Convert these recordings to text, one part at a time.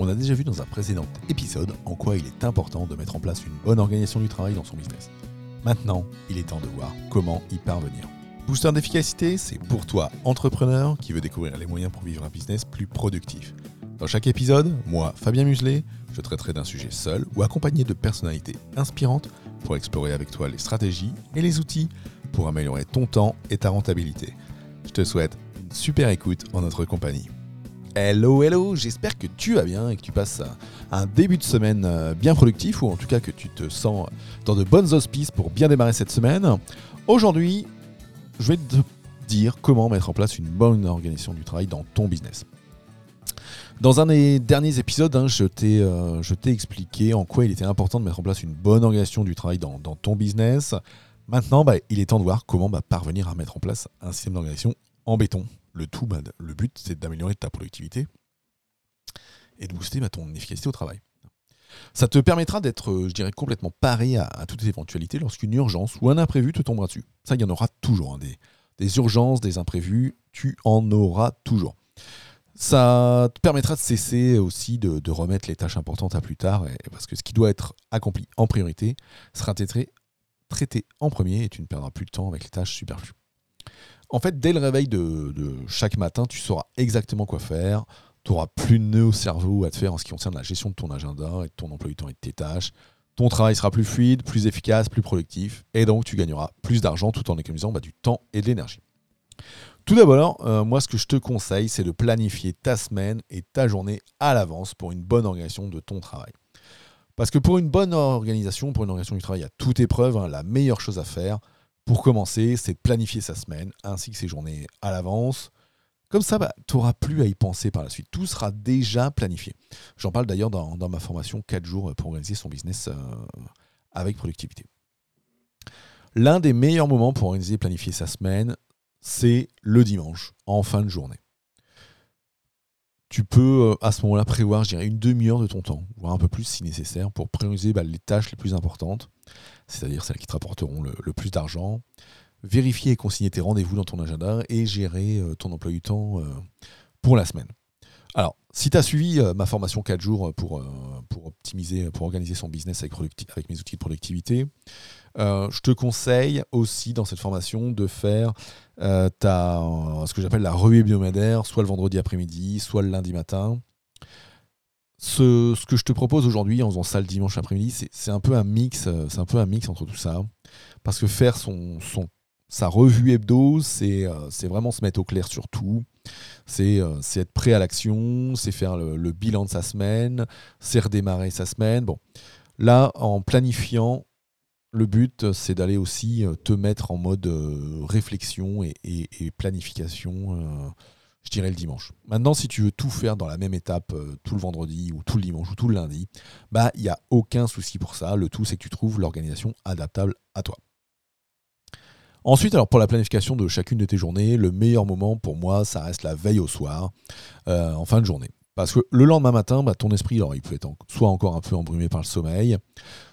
On a déjà vu dans un précédent épisode en quoi il est important de mettre en place une bonne organisation du travail dans son business. Maintenant, il est temps de voir comment y parvenir. Booster d'efficacité, c'est pour toi, entrepreneur, qui veut découvrir les moyens pour vivre un business plus productif. Dans chaque épisode, moi, Fabien Muselet, je traiterai d'un sujet seul ou accompagné de personnalités inspirantes pour explorer avec toi les stratégies et les outils pour améliorer ton temps et ta rentabilité. Je te souhaite une super écoute en notre compagnie. Hello, hello, j'espère que tu vas bien et que tu passes un début de semaine euh, bien productif ou en tout cas que tu te sens dans de bonnes auspices pour bien démarrer cette semaine. Aujourd'hui, je vais te dire comment mettre en place une bonne organisation du travail dans ton business. Dans un des derniers épisodes, hein, euh, je t'ai expliqué en quoi il était important de mettre en place une bonne organisation du travail dans, ton business. Maintenant, bah, il est temps de voir comment bah, parvenir à mettre en place un système d'organisation en béton le tout, bah, le but, c'est d'améliorer ta productivité et de booster bah, ton efficacité au travail. Ça te permettra d'être, euh, je dirais, complètement paré à, toutes les éventualités lorsqu'une urgence ou un imprévu te tombera dessus. Ça, il y en aura toujours. Hein, des, urgences, des imprévus, tu en auras toujours. Ça te permettra de cesser aussi de, remettre les tâches importantes à plus tard, parce que ce qui doit être accompli en priorité sera traité en premier et tu ne perdras plus de temps avec les tâches superflues. En fait, dès le réveil de, chaque matin, tu sauras exactement quoi faire. Tu n'auras plus de nœuds au cerveau à te faire en ce qui concerne la gestion de ton agenda et de ton emploi du temps et de tes tâches. Ton travail sera plus fluide, plus efficace, plus productif. Et donc, tu gagneras plus d'argent tout en économisant bah, du temps et de l'énergie. Tout d'abord, euh, moi, ce que je te conseille, c'est de planifier ta semaine et ta journée à l'avance pour une bonne organisation de ton travail. Parce que pour une bonne organisation, pour une organisation du travail à toute épreuve, hein, la meilleure chose à faire, pour commencer, c'est de planifier sa semaine ainsi que ses journées à l'avance. Comme ça, bah, tu n'auras plus à y penser par la suite. Tout sera déjà planifié. J'en parle d'ailleurs dans, ma formation 4 jours pour organiser son business euh, avec productivité. L'un des meilleurs moments pour organiser et planifier sa semaine, c'est le dimanche, en fin de journée. Tu peux euh, à ce moment-là prévoir, je dirais, une demi-heure de ton temps, voire un peu plus si nécessaire, pour prioriser bah, les tâches les plus importantes c'est-à-dire celles qui te rapporteront le, plus d'argent. Vérifier et consigner tes rendez-vous dans ton agenda et gérer euh, ton emploi du temps euh, pour la semaine. Alors, si tu as suivi euh, ma formation 4 jours pour, pour optimiser, pour organiser son business avec, mes outils de productivité, je te conseille aussi dans cette formation de faire ce que j'appelle la revue hebdomadaire, soit le vendredi après-midi, soit le lundi matin. Ce, que je te propose aujourd'hui en faisant ça le dimanche après-midi, c'est un peu un mix, euh, c'est un peu un mix entre tout ça. Parce que faire son, sa revue hebdo, c'est euh, vraiment se mettre au clair sur tout. C'est euh, être prêt à l'action, c'est faire le, bilan de sa semaine, c'est redémarrer sa semaine. Bon, là, en planifiant, le but, c'est d'aller aussi te mettre en mode réflexion et planification je dirais le dimanche. Maintenant, si tu veux tout faire dans la même étape euh, tout le vendredi ou tout le dimanche ou tout le lundi, bah il n'y a aucun souci pour ça. Le tout, c'est que tu trouves l'organisation adaptable à toi. Ensuite, alors pour la planification de chacune de tes journées, le meilleur moment pour moi, ça reste la veille au soir, euh, en fin de journée. Parce que le lendemain matin, bah, ton esprit, il peut être soit encore un peu embrumé par le sommeil,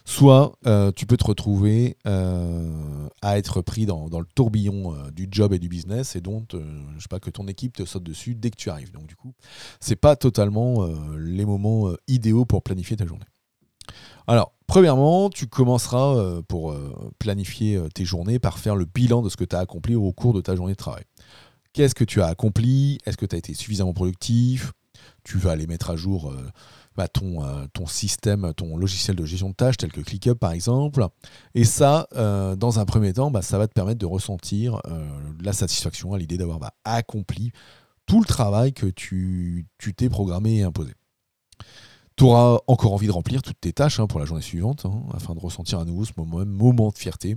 soit euh, tu peux te retrouver euh, à être pris dans, le tourbillon euh, du job et du business et donc, je sais pas, que ton équipe te saute dessus dès que tu arrives. Donc du coup, c'est pas totalement les moments idéaux pour planifier ta journée. Alors, premièrement, tu commenceras pour planifier tes journées par faire le bilan de ce que tu as accompli au cours de ta journée de travail. Qu'est-ce que tu as accompli? Est-ce que tu as été suffisamment productif? Tu vas aller mettre à jour euh, bah, ton, euh, ton système, ton logiciel de gestion de tâches, tel que ClickUp par exemple. Et ça, euh, dans un premier temps, bah, ça va te permettre de ressentir la satisfaction à l'idée d'avoir bah, accompli tout le travail que tu t'es programmé et imposé. Tu auras encore envie de remplir toutes tes tâches hein, pour la journée suivante, hein, afin de ressentir à nouveau ce moment, moment de fierté.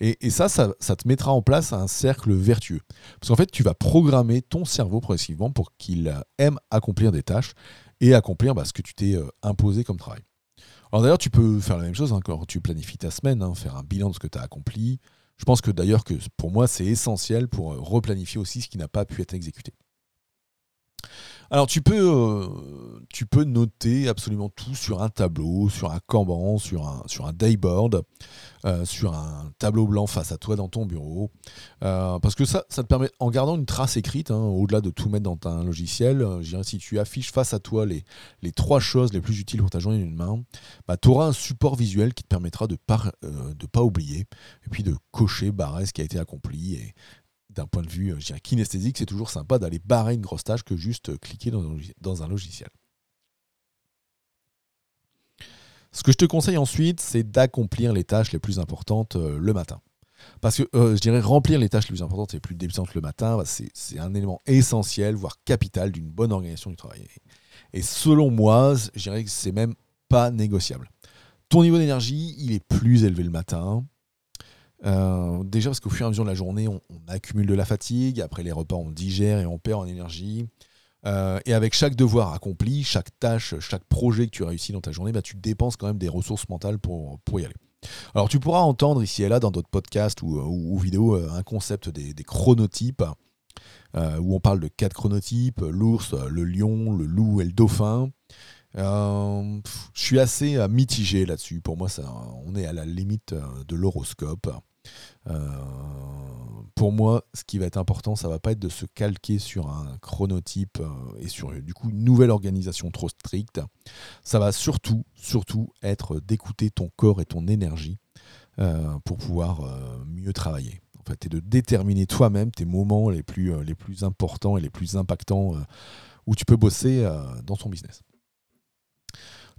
Et, ça, ça, te mettra en place un cercle vertueux. Parce qu'en fait, tu vas programmer ton cerveau progressivement pour qu'il aime accomplir des tâches et accomplir bah, ce que tu t'es euh, imposé comme travail. Alors d'ailleurs, tu peux faire la même chose hein, quand tu planifies ta semaine, faire un bilan de ce que tu as accompli. Je pense que d'ailleurs que pour moi, c'est essentiel pour replanifier aussi ce qui n'a pas pu être exécuté. Alors tu peux, euh, tu peux noter absolument tout sur un tableau, sur un Kanban, sur un, sur un dayboard, euh, sur un tableau blanc face à toi dans ton bureau. Euh, parce que ça, ça te permet, en gardant une trace écrite, hein, au-delà de tout mettre dans un logiciel, dirais, si tu affiches face à toi les, les trois choses les plus utiles pour ta journée d'une main, bah, tu auras un support visuel qui te permettra de ne pas oublier, et puis de cocher, barrer ce qui a été accompli, et, d'un point de vue euh, kinesthésique, c'est toujours sympa d'aller barrer une grosse tâche que juste euh, cliquer dans un, logiciel. Ce que je te conseille ensuite, c'est d'accomplir les tâches les plus importantes euh, le matin. Parce que je dirais remplir les tâches les plus importantes et les plus débutantes le matin, bah, c'est un élément essentiel, voire capital d'une bonne organisation du travail. Et selon moi, je dirais que c'est même pas négociable. Ton niveau d'énergie, il est plus élevé le matin. Euh, déjà parce qu'au fur et à mesure de la journée, on, accumule de la fatigue, après les repas, on digère et on perd en énergie. Euh, et avec chaque devoir accompli, chaque tâche, chaque projet que tu réussis dans ta journée, bah, tu dépenses quand même des ressources mentales pour, pour y aller. Alors tu pourras entendre ici et là dans d'autres podcasts ou, ou, vidéos euh, un concept des, chronotypes, où on parle de quatre chronotypes, l'ours, le lion, le loup et le dauphin. je suis assez mitigé là-dessus. Pour moi, ça, on est à la limite de l'horoscope. Euh, pour moi, ce qui va être important, ça va pas être de se calquer sur un chronotype euh, et sur du coup une nouvelle organisation trop stricte. Ça va surtout, surtout être d'écouter ton corps et ton énergie euh, pour pouvoir mieux travailler. En fait, et de déterminer toi-même tes moments les plus, les plus importants et les plus impactants où tu peux bosser dans ton business.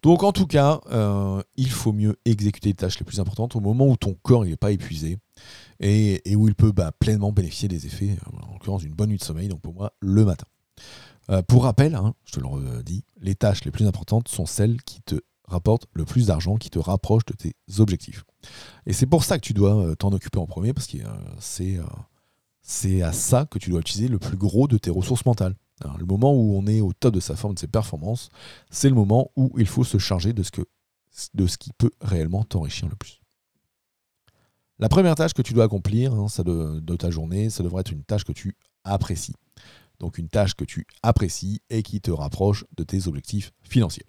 Donc en tout cas, euh, il faut mieux exécuter les tâches les plus importantes au moment où ton corps n'est pas épuisé et, où il peut bah, pleinement bénéficier des effets, euh, en l'occurrence d'une bonne nuit de sommeil, donc pour moi le matin. Euh, pour rappel, hein, je te le redis, les tâches les plus importantes sont celles qui te rapportent le plus d'argent, qui te rapprochent de tes objectifs. Et c'est pour ça que tu dois t'en occuper en premier, parce que c'est à ça que tu dois utiliser le plus gros de tes ressources mentales le moment où on est au top de sa forme, de ses performances, c'est le moment où il faut se charger de ce, qui peut réellement t'enrichir le plus. La première tâche que tu dois accomplir hein, de, ta journée, ça devrait être une tâche que tu apprécies. Donc une tâche que tu apprécies et qui te rapproche de tes objectifs financiers.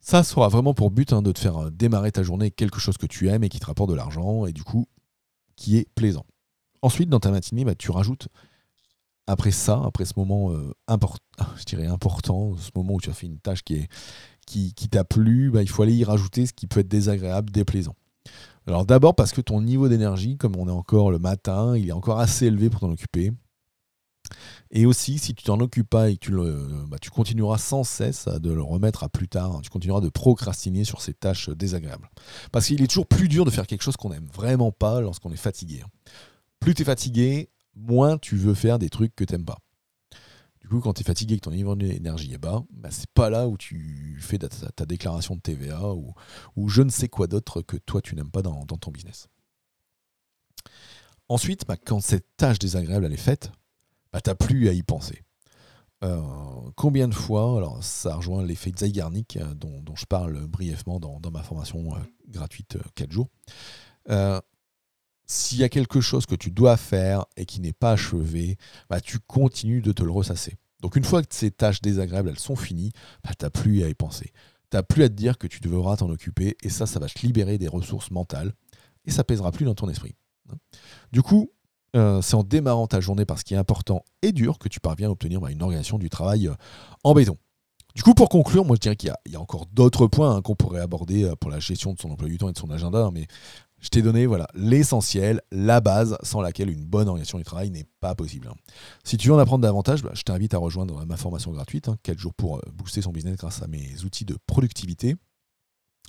Ça sera vraiment pour but hein, de te faire euh, démarrer ta journée quelque chose que tu aimes et qui te rapporte de l'argent et du coup qui est plaisant. Ensuite, dans ta matinée, bah, tu rajoutes après ça, après ce moment euh, je dirais important, ce moment où tu as fait une tâche qui, qui, t'a plu, bah, il faut aller y rajouter ce qui peut être désagréable, déplaisant. Alors d'abord parce que ton niveau d'énergie, comme on est encore le matin, il est encore assez élevé pour t'en occuper. Et aussi, si tu t'en occupes pas et que tu, bah, continueras sans cesse de le remettre à plus tard, tu continueras de procrastiner sur ces tâches désagréables. Parce qu'il est toujours plus dur de faire quelque chose qu'on n'aime vraiment pas lorsqu'on est fatigué. Plus tu es fatigué, moins tu veux faire des trucs que t'aimes pas. Du coup, quand tu es fatigué et que ton niveau d'énergie est bas, bah, c'est pas là où tu fais ta, déclaration de TVA ou, je ne sais quoi d'autre que toi tu n'aimes pas dans, ton business. Ensuite, bah, quand cette tâche désagréable est faite, bah, tu n'as plus à y penser. Euh, combien de fois, alors ça rejoint l'effet Zeigarnik euh, dont, dont, je parle brièvement dans, ma formation euh, gratuite 4 jours s'il y a quelque chose que tu dois faire et qui n'est pas achevé, bah, tu continues de te le ressasser. Donc une fois que ces tâches désagréables elles sont finies, bah, tu n'as plus à y penser. Tu n'as plus à te dire que tu devras t'en occuper et ça, ça va te libérer des ressources mentales et ça pèsera plus dans ton esprit. Du coup, euh, c'est en démarrant ta journée par ce qui est important et dur que tu parviens à obtenir bah, une organisation du travail euh, en béton. Du coup, pour conclure, moi je dirais qu'il y, a encore d'autres points hein, qu'on pourrait aborder euh, pour la gestion de son emploi du temps et de son agenda, mais je t'ai donné voilà l'essentiel, la base sans laquelle une bonne organisation du travail n'est pas possible. Hein. Si tu veux en apprendre davantage, bah, je t'invite à rejoindre ma formation gratuite, 4 hein, jours pour euh, booster son business grâce à mes outils de productivité.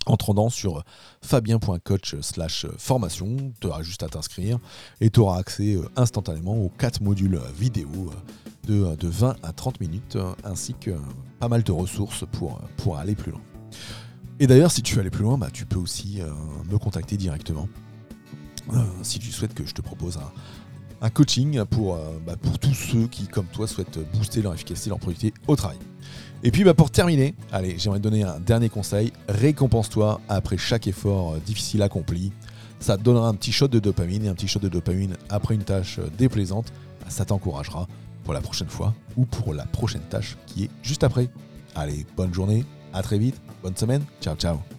En te sur fabien.coach slash formation, tu auras juste à t'inscrire et tu auras accès euh, instantanément aux 4 modules vidéo euh, de, de 20 à 30 minutes ainsi que pas mal de ressources pour aller plus loin. Et d'ailleurs, si tu veux aller plus loin, bah, tu peux aussi euh, me contacter directement. Euh, si tu souhaites que je te propose un coaching pour, euh, bah, pour tous ceux qui, comme toi, souhaitent booster leur efficacité, leur productivité au travail. Et puis bah, pour terminer, allez, j'aimerais te donner un dernier conseil. Récompense-toi après chaque effort difficile accompli. Ça te donnera un petit shot de dopamine et un petit shot de dopamine après une tâche déplaisante. Ça t'encouragera pour la prochaine fois ou pour la prochaine tâche qui est juste après. Allez, bonne journée, à très vite, bonne semaine, ciao ciao